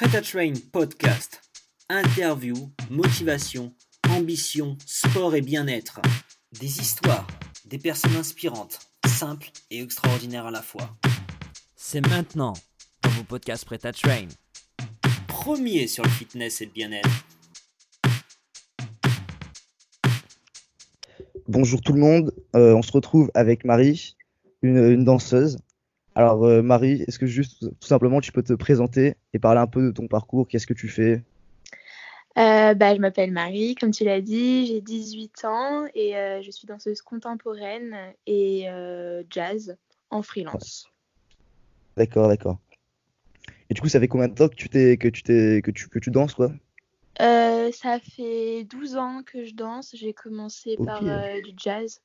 Prêt à Train podcast. Interview, motivation, ambition, sport et bien-être. Des histoires, des personnes inspirantes, simples et extraordinaires à la fois. C'est maintenant dans vos podcasts Prêt à Train. Premier sur le fitness et le bien-être. Bonjour tout le monde, Euh, on se retrouve avec Marie, une, une danseuse. Alors euh, Marie, est-ce que juste tout simplement tu peux te présenter et parler un peu de ton parcours, qu'est-ce que tu fais? Euh, bah, je m'appelle Marie, comme tu l'as dit, j'ai 18 ans et euh, je suis danseuse contemporaine et jazz en freelance. D'accord, d'accord. Et du coup, ça fait combien de temps que tu t'es que tu t'es que tu que tu danses quoi ça fait 12 ans que je danse, j'ai commencé par du jazz.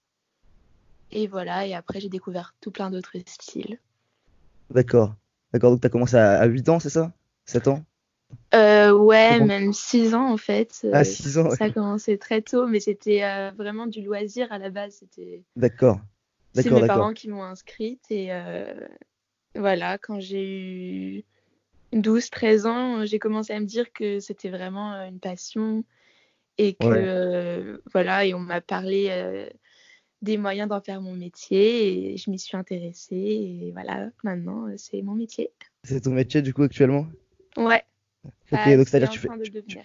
Et voilà, et après j'ai découvert tout plein d'autres styles. D'accord. D'accord, donc tu as commencé à, à 8 ans, c'est ça? 7 ans? Euh, ouais, Comment- même 6 ans en fait. Ah, Euh, 6 ans. ouais. Ça a commencé très tôt, mais c'était euh, vraiment du loisir à la base. C'était D'accord. C'est mes parents qui m'ont inscrite et euh, voilà, quand j'ai eu 12-13 ans, j'ai commencé à me dire que c'était vraiment euh, une passion et que Ouais. euh, voilà, et on m'a parlé des moyens d'en faire mon métier et je m'y suis intéressée et voilà, maintenant euh, c'est mon métier. C'est ton métier du coup actuellement? Ouais, Ok, ça, donc c'est c'est-à-dire tu fais de tu-.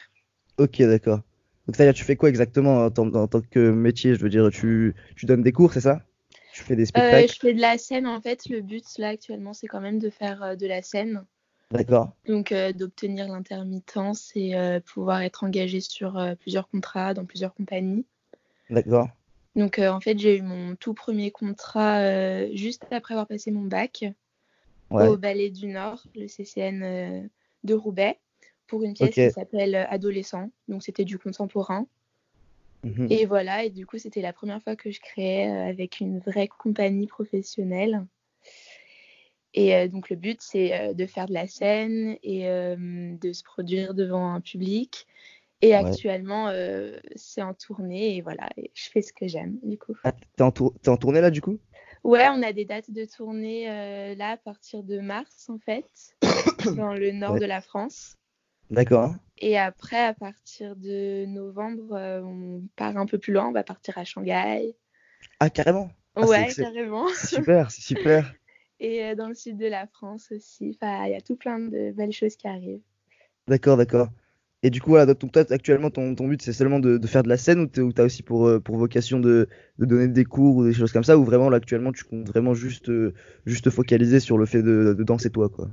Ok, d'accord. Donc c'est-à-dire tu fais quoi exactement en, tant- en tant que métier? Je veux dire, tu tu donnes des cours, c'est ça? Tu fais des Euh, spectacles? je fais de la scène en fait, le but là actuellement c'est quand même de faire euh, de la scène. D'accord. Donc, euh, d'obtenir l'intermittence et euh, pouvoir être engagé sur plusieurs contrats dans plusieurs compagnies. D'accord. Donc, euh, en fait, j'ai eu mon tout premier contrat euh, juste après avoir passé mon bac Ouais. au Ballet du Nord, le CCN euh, de Roubaix, pour une pièce qui s'appelle Adolescent. Donc, c'était du contemporain. Mhm. Et voilà, et du coup, c'était la première fois que je créais avec une vraie compagnie professionnelle. Et donc, le but, c'est de faire de la scène et de se produire devant un public. Et Ouais. actuellement, euh, c'est en tournée et voilà, et je fais ce que j'aime du coup. Ah, t'es en, tour- t'es en tournée là du coup? Ouais, on a des dates de tournée euh, là à partir de mars en fait, dans le nord Ouais. de la France. D'accord. Et après, à partir de novembre, euh, on part un peu plus loin, on va partir à Shanghai. Ah, carrément. Ah, ouais, carrément. Super, c'est super. Et dans le sud de la France aussi. Il y a tout plein de belles choses qui arrivent. D'accord, d'accord. Et du coup, voilà, toi, actuellement, ton, but, c'est seulement de, faire de la scène ou ou t'as aussi pour, euh, vocation de, donner des cours ou des choses comme ça, ou vraiment, actuellement, tu comptes vraiment juste, euh, juste te focaliser sur le fait de, danser toi, quoi?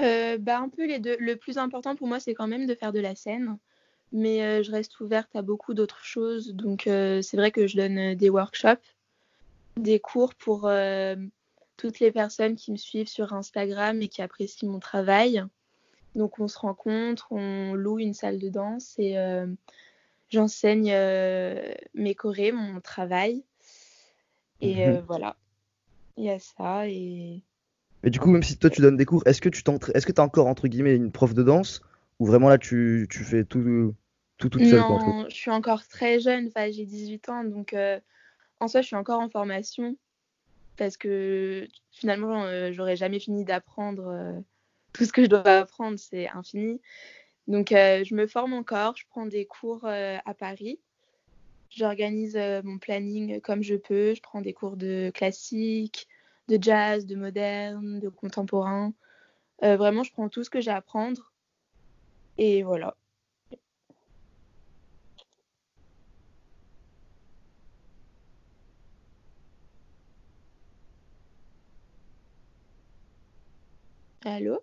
Euh, bah, un peu les deux. Le plus important pour moi, c'est quand même de faire de la scène. Mais je reste ouverte à beaucoup d'autres choses. Donc, c'est vrai que je donne des workshops, des cours pour toutes les personnes qui me suivent sur Instagram et qui apprécient mon travail. Donc, on se rencontre, on loue une salle de danse et euh, j'enseigne euh, mes chorés, mon travail. Et Mhm. euh, voilà, il y a ça. Et Mais du coup, même si toi, tu donnes des cours, est-ce que tu est-ce que t'as encore, entre guillemets, une prof de danse, ou vraiment là, tu, tu fais tout, tout toute seule, quoi, je suis encore très jeune, enfin, j'ai 18 ans, donc en soi, je suis encore en formation parce que finalement, j'aurais jamais fini d'apprendre tout ce que je dois apprendre, c'est infini. Donc, euh, je me forme encore, je prends des cours euh, à Paris, j'organise euh, mon planning comme je peux, je prends des cours de classique, de jazz, de moderne, de contemporain. Vraiment, je prends tout ce que j'ai à apprendre et voilà. Allô?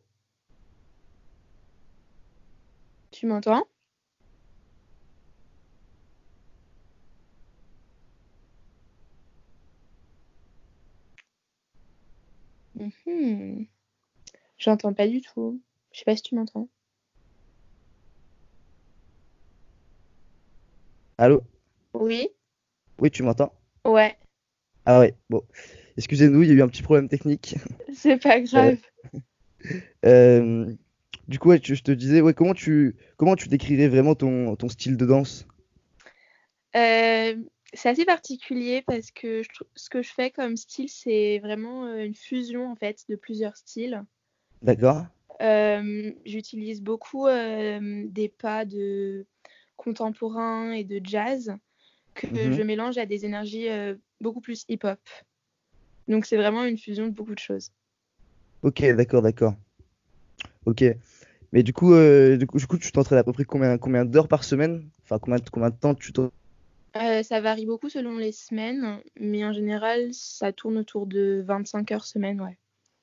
Tu m'entends? Mhm. J'entends pas du tout. Je sais pas si tu m'entends. Allô? Oui? Oui, tu m'entends? Ouais, Ah ouais, bon. Excusez-nous, il y a eu un petit problème technique. c'est pas grave. Euh, du coup, ouais, tu- je te disais, ouais, comment tu, comment tu décrirais vraiment ton, ton style de danse? Euh, c'est assez particulier parce que je ce que je fais comme style, c'est vraiment euh, une fusion en fait de plusieurs styles. D'accord? Euh, J'utilise beaucoup euh, des pas de contemporain et de jazz que Mhm. je mélange à des énergies beaucoup plus hip-hop. Donc c'est vraiment une fusion de beaucoup de choses. Ok, d'accord, d'accord. Ok. Mais du coup, euh, du coup, du coup, tu t'entraînes à peu près combien, combien d'heures par semaine? Enfin, combien, combien de temps tu t'en... Euh, ça varie beaucoup selon les semaines, mais en général, ça tourne autour de 25 heures semaine, ouais.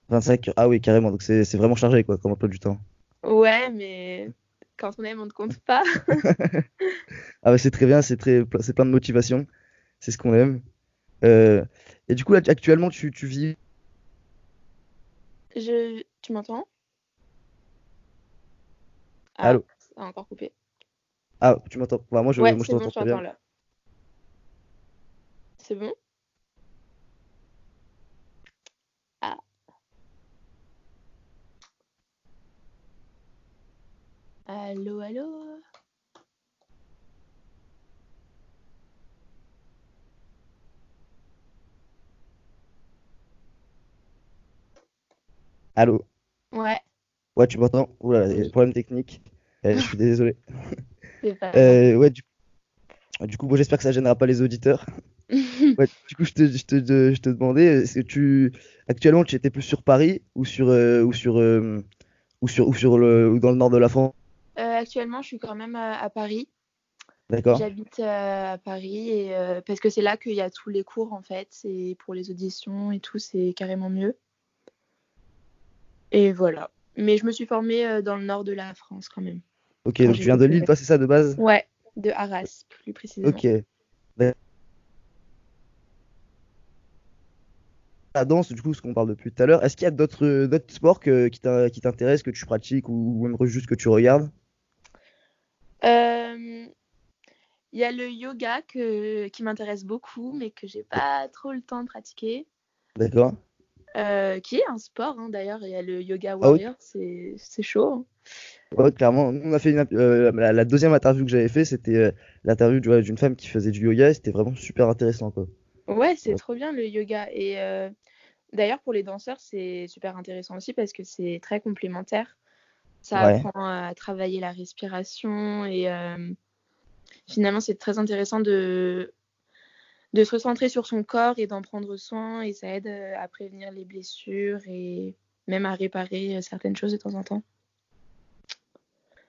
25 heures? Ah oui, carrément. Donc c'est c'est vraiment chargé, quoi, comme emploi du temps. Ouais, mais quand on aime, on ne compte pas. Ah bah c'est très bien, c'est très, c'est plein de motivation. C'est ce qu'on aime. Euh, et du coup, là, actuellement, tu, tu vis. Je... Tu m'entends? Ah, Allô? ça a encore coupé. Ah, tu m'entends? Enfin, moi, je, Ouais, moi, je bon, t'entends très bien. là. C'est bon? Ah, allô, allô? Allô? Ouais, Ouais, tu m'entends? Oula, il y a des problèmes techniques. Euh, je suis désolé. Euh, ouais, du, du coup, bon, j'espère que ça gênera pas les auditeurs. Ouais, du coup, je te, je te, je te demandais, est-ce que tu, actuellement, tu étais plus sur Paris ou sur, euh, ou sur, euh, ou sur, ou sur le, ou dans le nord de la France? Euh, actuellement, je suis quand même à, à Paris. D'accord? J'habite euh, à Paris et, euh, parce que c'est là qu'il y a tous les cours en fait. C'est pour les auditions et tout, c'est carrément mieux. Et voilà. Mais je me suis formée euh, dans le nord de la France quand même. Ok, Quand donc tu viens de Lille, toi, c'est ça de base? Ouais, de Arras plus précisément. Ok. La danse, du coup, ce qu'on parle depuis tout à l'heure, est-ce qu'il y a d'autres euh, sports que- qui t'in- qui t'intéressent, que tu pratiques ou, ou même juste que tu regardes? Euh, Il y a le yoga que, qui m'intéresse beaucoup, mais que j'ai pas trop le temps de pratiquer. D'accord? Euh, qui est un sport hein, d'ailleurs. Il y a le yoga Ah oui? warrior, c'est c'est chaud. hein. Ouais, clairement. On a fait une, euh, la, la deuxième interview que j'avais fait, c'était euh, l'interview d'une femme qui faisait du yoga et c'était vraiment super intéressant, quoi. Ouais, c'est Ouais. trop bien le yoga. Et d'ailleurs, pour les danseurs, c'est super intéressant aussi parce que c'est très complémentaire. Ça Ouais. apprend à travailler la respiration et finalement, c'est très intéressant de, de se recentrer sur son corps et d'en prendre soin et ça aide euh, à prévenir les blessures et même à réparer euh, certaines choses de temps en temps.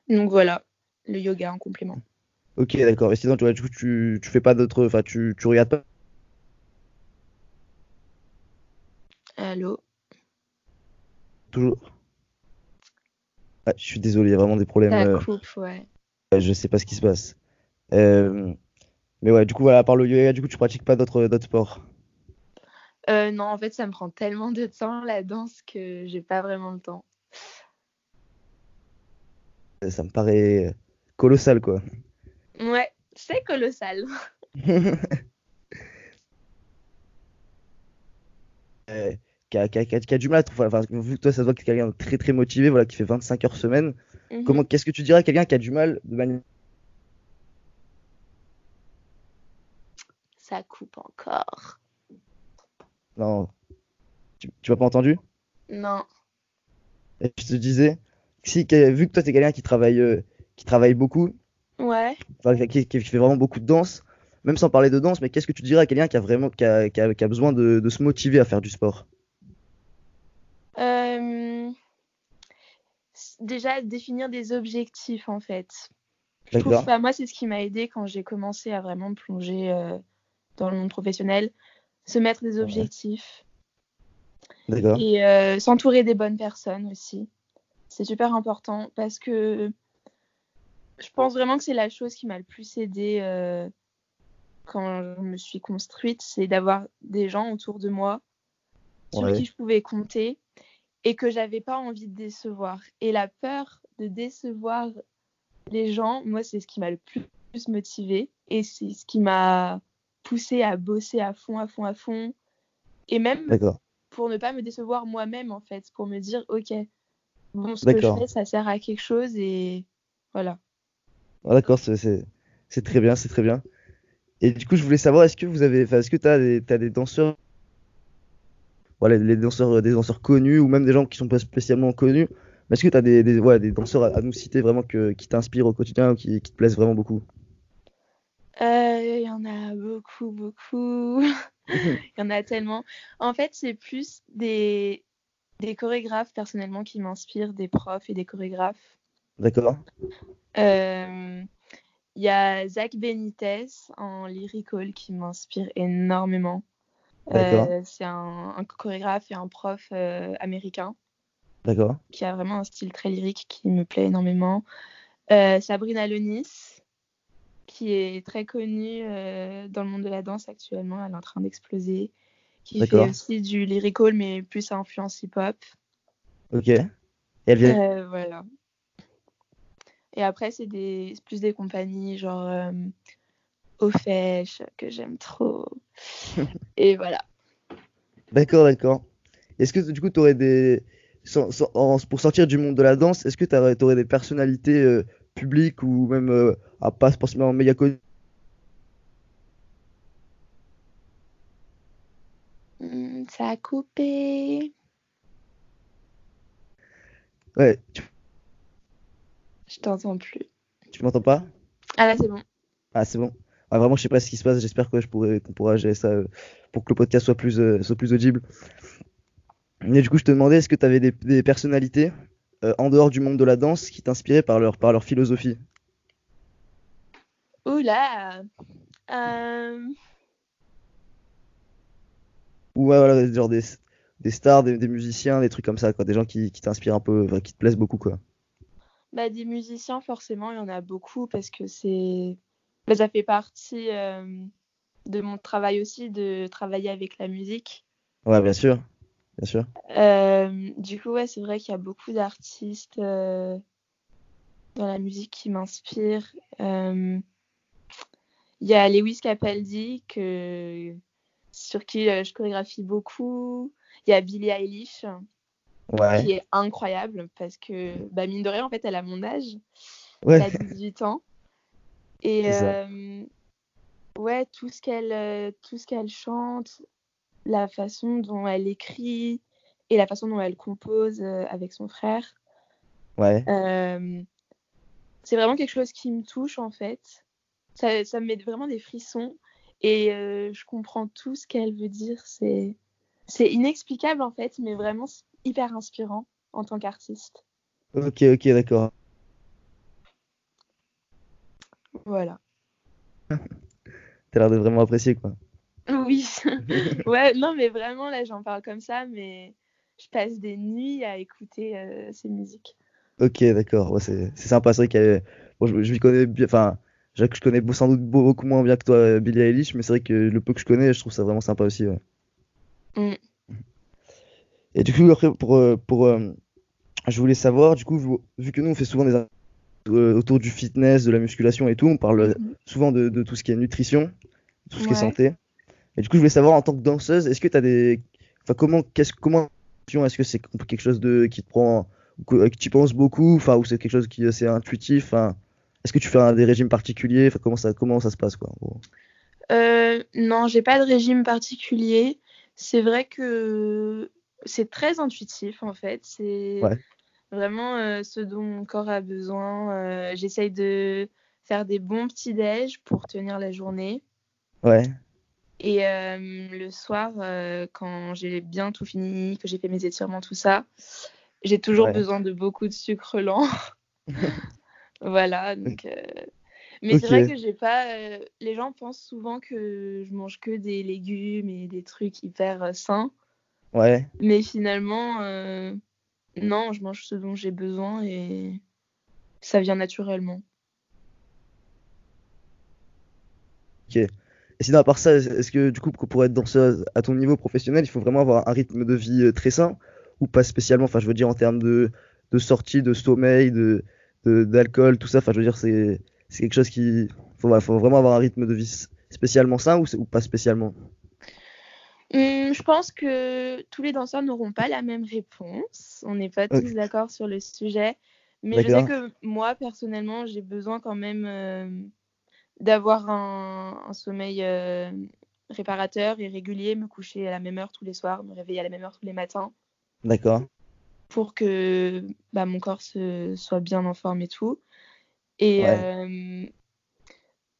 Donc voilà, le yoga en complément. Ok, d'accord. Et sinon, tu, tu, tu fais pas d'autres, enfin, tu, tu regardes pas? Allô? toujours? Ah, je suis désolé, il y a vraiment des problèmes. Ça euh, coupe, ouais. je sais pas ce qui se passe. Euh, mais ouais, du coup, voilà, à part le yoga, du coup, tu pratiques pas d'autres sports? Euh, non, en fait, ça me prend tellement de temps la danse que j'ai pas vraiment le temps. Ça me paraît colossal, quoi. Ouais, c'est colossal. Euh, qui a, qui a- qui a- qui a du mal à trouver. Enfin, vu que toi, ça se voit que quelqu'un de très très motivé, voilà, qui fait 25 heures semaine. Mhm. Comment, qu'est-ce que tu dirais à quelqu'un qui a du mal de manière. Ça coupe encore. Non, tu, tu m'as pas entendu? Non. Et je te disais, si, vu que toi, t'es quelqu'un qui travaille, euh, qui travaille beaucoup, Ouais. qui, fait vraiment beaucoup de danse, même sans parler de danse, mais qu'est-ce que tu dirais à quelqu'un qui a vraiment, qui a, qui a- qui a besoin de, de se motiver à faire du sport? Euh, Déjà, définir des objectifs, en fait. Je trouve, moi, c'est ce qui m'a aidé quand j'ai commencé à vraiment me plonger euh, dans le monde professionnel. Se mettre des objectifs et euh, s'entourer des bonnes personnes aussi. C'est super important parce que je pense vraiment que c'est la chose qui m'a le plus aidé euh, quand je me suis construite, c'est d'avoir des gens autour de moi sur Ouais. qui je pouvais compter et que j'avais pas envie de décevoir. Et la peur de décevoir les gens, moi, c'est ce qui m'a le plus motivé et c'est ce qui m'a poussé à bosser à fond, à fond, à fond. Et même pour ne pas me décevoir moi-même, en fait, pour me dire, ok, bon, ce que je fais, ça sert à quelque chose et voilà. Ah, d'accord, c'est très bien, c'est très bien. Et du coup, je voulais savoir, est-ce que vous avez, est-ce que des, t'as des danseurs, voilà, les danseurs, des danseurs connus ou même des gens qui sont pas spécialement connus, Mais est-ce que tu as des, des, ouais, des danseurs à, à nous citer vraiment que, qui t'inspirent au quotidien ou qui, qui te plaisent vraiment beaucoup? Euh, Il y en a beaucoup, beaucoup. Il y en a tellement. En fait, c'est plus des, des chorégraphes personnellement qui m'inspirent, des profs et des chorégraphes. D'accord Euh, Il y a Zach Benitez en lyrical qui m'inspire énormément. Euh, c'est un, un chorégraphe et un prof euh, américain D'accord qui a vraiment un style très lyrique qui me plaît énormément. Euh, Sabrina Lonis, qui est très connue euh, dans le monde de la danse actuellement, elle est en train d'exploser. Qui fait aussi du lyrical, mais plus à influence hip-hop. Ok. Et elle vient. Euh, voilà. Et après, c'est des, plus des compagnies genre euh, Ofesh, que j'aime trop. Et voilà. D'accord, d'accord. Est-ce que du coup, tu aurais des. sans- sans- en- pour sortir du monde de la danse, est-ce que tu aurais, des personnalités publiques ou même euh, à pas forcément méga connues Hmm, ça a coupé. Ouais, tu, Je t'entends plus. tu m'entends pas? Ah là, c'est bon. Ah, c'est bon. Ah, vraiment, je sais pas ce qui se passe. J'espère que je pourrais, qu'on pourra gérer ça euh, pour que le podcast soit plus, euh, soit plus audible. Mais du coup, je te demandais, est-ce que tu avais des, des personnalités? Euh, en dehors du monde de la danse qui t'inspiraient par leur, par leur philosophie? Oula. Euh, Ou ouais, voilà, genre des, des stars, des, des musiciens, des trucs comme ça, quoi. Des gens qui, qui t'inspirent un peu, qui te plaisent beaucoup, quoi. bah, des musiciens, forcément, il y en a beaucoup parce que c'est. bah, ça fait partie euh, de mon travail aussi de travailler avec la musique. Ouais, bien sûr. Bien sûr. Euh, du coup, ouais, c'est vrai qu'il y a beaucoup d'artistes euh, dans la musique qui m'inspirent. Euh, Il y a Lewis Capaldi que, sur qui je chorégraphie beaucoup. Il y a Billie Eilish Ouais. qui est incroyable parce que, bah, mine de rien, en fait, elle a mon âge. Ouais. Elle a 18 ans. Et ouais, tout ce qu'elle tout ce qu'elle chante, la façon dont elle écrit et la façon dont elle compose euh, avec son frère, Ouais. euh, c'est vraiment quelque chose qui me touche en fait. Ça, ça me met vraiment des frissons et euh, je comprends tout ce qu'elle veut dire. C'est c'est inexplicable en fait, mais vraiment hyper inspirant en tant qu'artiste. Ok, ok, d'accord. Voilà. T'as l'air de vraiment apprécier, quoi. Oui. ouais, non, mais vraiment, là, j'en parle comme ça, mais je passe des nuits à écouter euh, ces musiques. Ok, d'accord. Ouais, c'est sympa. C'est vrai que bon, je, je connais bien. Enfin, je, je connais sans doute beaucoup moins bien que toi, euh, Billie Eilish, mais c'est vrai que le peu que je connais, je trouve ça vraiment sympa aussi. ouais. Mm. Et du coup, après, pour, euh, pour, je voulais savoir, du coup, vu, vu que nous, on fait souvent des autour du fitness, de la musculation et tout, on parle Mhm. souvent de, de tout ce qui est nutrition, tout ce qui est santé. Et du coup, je voulais savoir en tant que danseuse, est-ce que tu as des. Enfin, comment, qu'est-ce, comment, est-ce que c'est quelque chose de, qui te prend, que, que tu penses beaucoup, enfin, ou c'est quelque chose qui c'est intuitif, enfin, est-ce que tu fais un- des régimes particuliers, enfin, comment ça, comment ça se passe, quoi, gros? Euh, non, j'ai pas de régime particulier. C'est vrai que c'est très intuitif, en fait. C'est Ouais. vraiment euh, ce dont mon corps a besoin. Euh, j'essaye de faire des bons petits déj pour tenir la journée. Ouais, Et euh, le soir, euh, quand j'ai bien tout fini, que j'ai fait mes étirements, tout ça, j'ai toujours Ouais. besoin de beaucoup de sucre lent. voilà, donc. euh, Mais Ok. c'est vrai que j'ai pas. euh, Les gens pensent souvent que je mange que des légumes et des trucs hyper euh, sains. ouais, Mais finalement, euh, non, je mange ce dont j'ai besoin et ça vient naturellement. Et sinon, à part ça, est-ce que du coup, pour être danseuse à ton niveau professionnel, il faut vraiment avoir un rythme de vie euh, très sain ou pas spécialement? Enfin, je veux dire en termes de, de sortie, de sommeil, de, d'alcool, tout ça. Enfin, je veux dire, c'est, quelque chose qui, faut, faut vraiment avoir un rythme de vie spécialement sain ou, pas spécialement? Hum, je pense que tous les danseurs n'auront pas la même réponse. On n'est pas tous d'accord sur le sujet. Mais je sais que moi, personnellement, j'ai besoin quand même euh, d'avoir un, un sommeil euh, réparateur et régulier, me coucher à la même heure tous les soirs, me réveiller à la même heure tous les matins. D'accord. pour que bah, mon corps se, soit bien en forme et tout. Et Ouais. euh,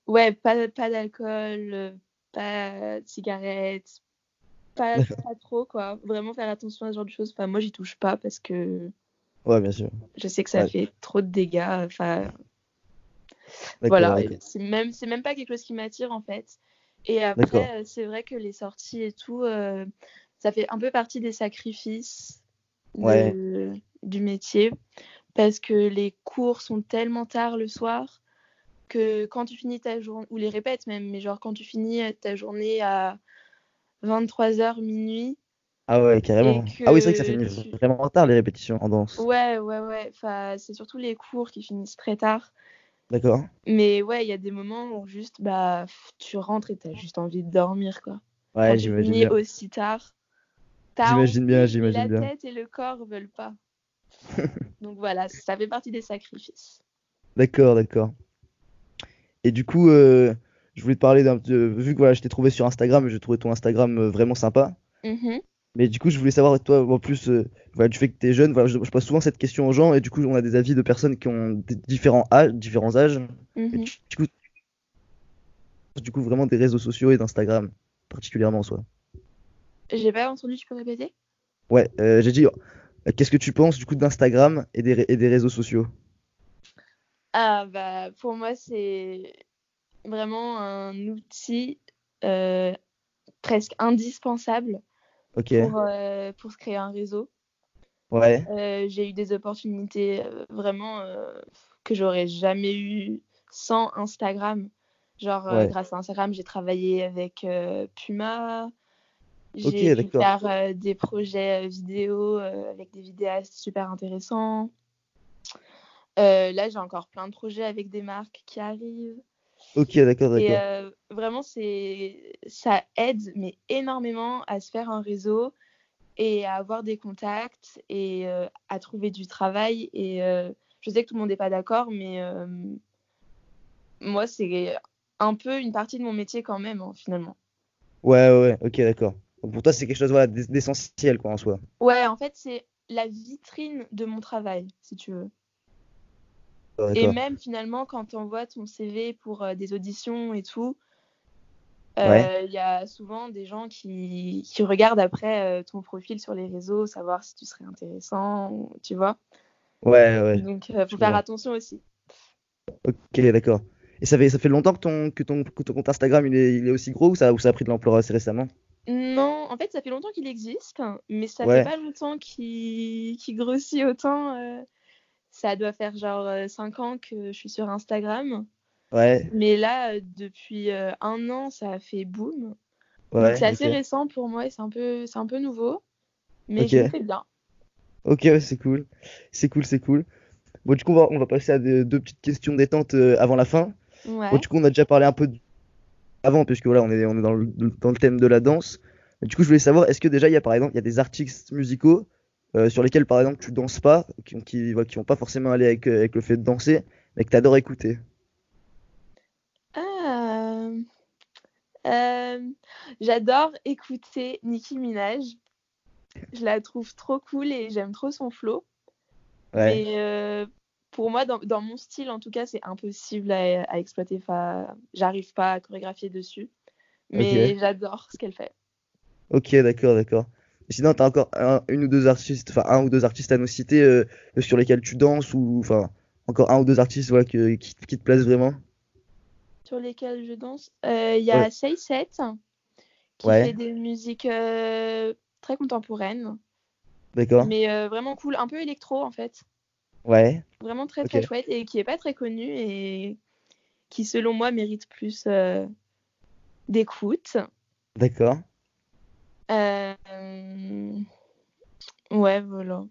ouais, pas, pas d'alcool, pas de cigarettes, pas, trop quoi. Vraiment faire attention à ce genre de choses. Enfin, moi, j'y touche pas parce que Ouais, bien sûr. je sais que ça Ouais. fait trop de dégâts. Enfin, voilà, c'est même, c'est même pas quelque chose qui m'attire en fait. Et après, euh, c'est vrai que les sorties et tout, euh, ça fait un peu partie des sacrifices de- du métier parce que les cours sont tellement tard le soir que quand tu finis ta journée, ou les répètes même, mais genre quand tu finis euh, ta journée à 23h minuit, Ah ouais, carrément. Ah oui, c'est vrai que ça finit tu- vraiment tard les répétitions en danse. ouais, ouais, ouais, enfin, c'est surtout les cours qui finissent très tard. D'accord. Mais ouais, il y a des moments où juste, bah, tu rentres et t'as juste envie de dormir, quoi. Ouais, j'imagine bien. aussi tard, J'imagine bien, j'imagine la bien. tête et le corps veulent pas. Donc voilà, ça fait partie des sacrifices. D'accord, d'accord. Et du coup, euh, je voulais te parler d'un petit- euh, vu que voilà, je t'ai trouvé sur Instagram et j'ai trouvé ton Instagram euh, vraiment sympa. Mhm. Mais du coup, je voulais savoir, toi, en plus, euh, voilà, du fait que tu es jeune, voilà, je, je pose souvent cette question aux gens et du coup, on a des avis de personnes qui ont des différents âges, différents âges. Et Mhm. du, du coup, du coup, vraiment des réseaux sociaux et d'Instagram, particulièrement en soi. J'ai pas entendu, tu peux répéter? Ouais, euh, j'ai dit, euh, qu'est-ce que tu penses du coup d'Instagram et des, et des réseaux sociaux? Ah bah pour moi c'est vraiment un outil presque indispensable Pour, euh, pour se créer un réseau. ouais, Euh, j'ai eu des opportunités euh, vraiment que j'aurais jamais eu sans Instagram. Genre Ouais. grâce à Instagram, j'ai travaillé avec Puma. J'ai pu d'accord. faire des projets vidéo avec des vidéastes super intéressants. Là, j'ai encore plein de projets avec des marques qui arrivent. Ok, d'accord, Et d'accord. euh, vraiment, c'est ça aide mais énormément à se faire un réseau et à avoir des contacts et euh, à trouver du travail. Et euh, je sais que tout le monde n'est pas d'accord, mais moi, c'est un peu une partie de mon métier quand même, hein, finalement. Ouais, ouais, ok, d'accord. Pour toi, c'est quelque chose voilà, d'ess- d'essentiel, quoi, en soi. Ouais, en fait, c'est la vitrine de mon travail, si tu veux. Et même finalement, quand tu envoies ton CV pour euh, des auditions et tout, euh, il y a souvent des gens qui, qui regardent après euh, ton profil sur les réseaux, savoir si tu serais intéressant, tu vois. Ouais, ouais, Donc, il faut faire vois. attention aussi. ok, d'accord. Et ça fait, ça fait longtemps que ton, que ton, que ton compte Instagram il est, il est aussi gros ou ça, ou ça a pris de l'ampleur assez récemment? Non, en fait, ça fait longtemps qu'il existe, mais ça Ouais. fait pas longtemps qu'il qu'il grossit autant. Euh. Ça doit faire genre 5 ans que je suis sur Instagram. Ouais, Mais là, euh, depuis euh, un an, ça a fait boom. Donc ouais, c'est assez récent pour moi et c'est un peu, c'est un peu nouveau. Mais Ok. je le fais bien. Ok, ouais, c'est cool. C'est cool, c'est cool. Bon, du coup, on va, on va passer à de- deux petites questions détente euh, avant la fin. Ouais. Bon, du coup, on a déjà parlé un peu de- avant, puisque voilà, on est, on est dans le, dans le thème de la danse. Mais du coup, je voulais savoir, est-ce que déjà, il y a par exemple, il y a des artistes musicaux euh, sur lesquels, par exemple, tu danses pas, qui, qui, qui vont pas forcément aller avec, euh, avec le fait de danser, mais que tu adores écouter? Ah, euh, j'adore écouter Nicki Minaj. Je la trouve trop cool et j'aime trop son flow. Ouais, euh, pour moi, dans, dans mon style, en tout cas, c'est impossible à, à exploiter. Enfin, j'arrive pas à chorégraphier dessus. Mais j'adore ce qu'elle fait. Ok, d'accord, d'accord. Sinon, t'as encore un, une ou deux artistes, enfin, un ou deux artistes à nous citer euh, sur lesquels tu danses, ou enfin, encore un ou deux artistes voilà, que- qui, qui te plaisent vraiment? Sur lesquels je danse, Euh, il y a Ouais, Say7 qui fait des musiques euh, très contemporaines, d'accord. mais euh, vraiment cool, un peu électro en fait. Ouais, Vraiment très très chouette et qui est pas très connu et qui selon moi mérite plus euh, d'écoute. d'accord. Euh, Ouais, voilà.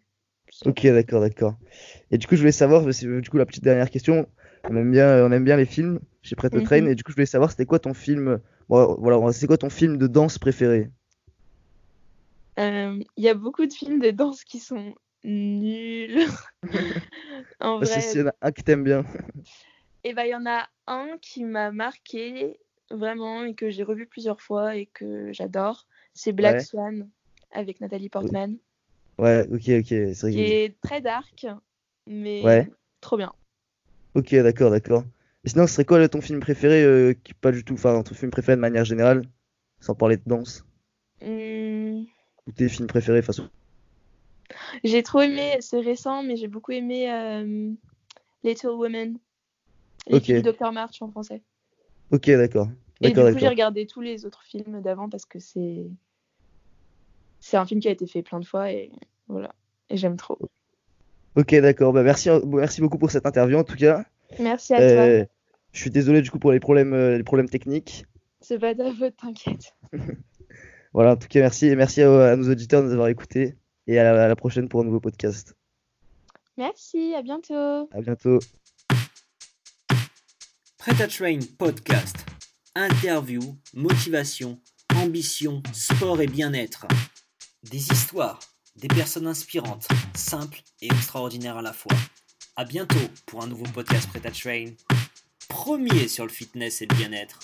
Ok, d'accord, d'accord. Et du coup, je voulais savoir, du coup, la petite dernière question, on aime bien, on aime bien les films chez Prêt to Train, Mhm. et du coup, je voulais savoir, c'était quoi ton film, bon, voilà, c'est quoi ton film de danse préféré? Euh, Il y a beaucoup de films de danse qui sont nuls. En vrai, s'il y en a un que t'aimes bien. et ben il y en a un qui m'a marqué vraiment et que j'ai revu plusieurs fois et que j'adore. C'est Black Ouais. Swan avec Nathalie O- Portman. Ouais, ok, ok. C'est vrai qui que- est très dark, mais Ouais. trop bien. Ok, d'accord, d'accord. Et sinon, ce serait quoi ton film préféré euh, qui pas du tout, enfin ton film préféré de manière générale, sans parler de danse, Hmm, ou tes films préférés, façon. J'ai trop aimé, c'est récent, mais j'ai beaucoup aimé euh, Little Women. Les Ok. filles du Dr. March en français. Ok, d'accord, Et du coup, j'ai regardé tous les autres films d'avant parce que c'est c'est un film qui a été fait plein de fois et voilà. Et j'aime trop. Ok, d'accord. Bah merci, merci beaucoup pour cette interview en tout cas. Merci à Euh, toi. je suis désolé du coup pour les problèmes, euh, les problèmes techniques. C'est pas ta faute, t'inquiète. Voilà, en tout cas, merci et merci à, à nos auditeurs de nous avoir écoutés et à la, à la prochaine pour un nouveau podcast. Merci, à bientôt. À bientôt. Prêt à Train Podcast. Interview, motivation, ambition, sport et bien-être. Des histoires, des personnes inspirantes, simples et extraordinaires à la fois. À bientôt pour un nouveau podcast Prêt à Train. Premier sur le fitness et le bien-être.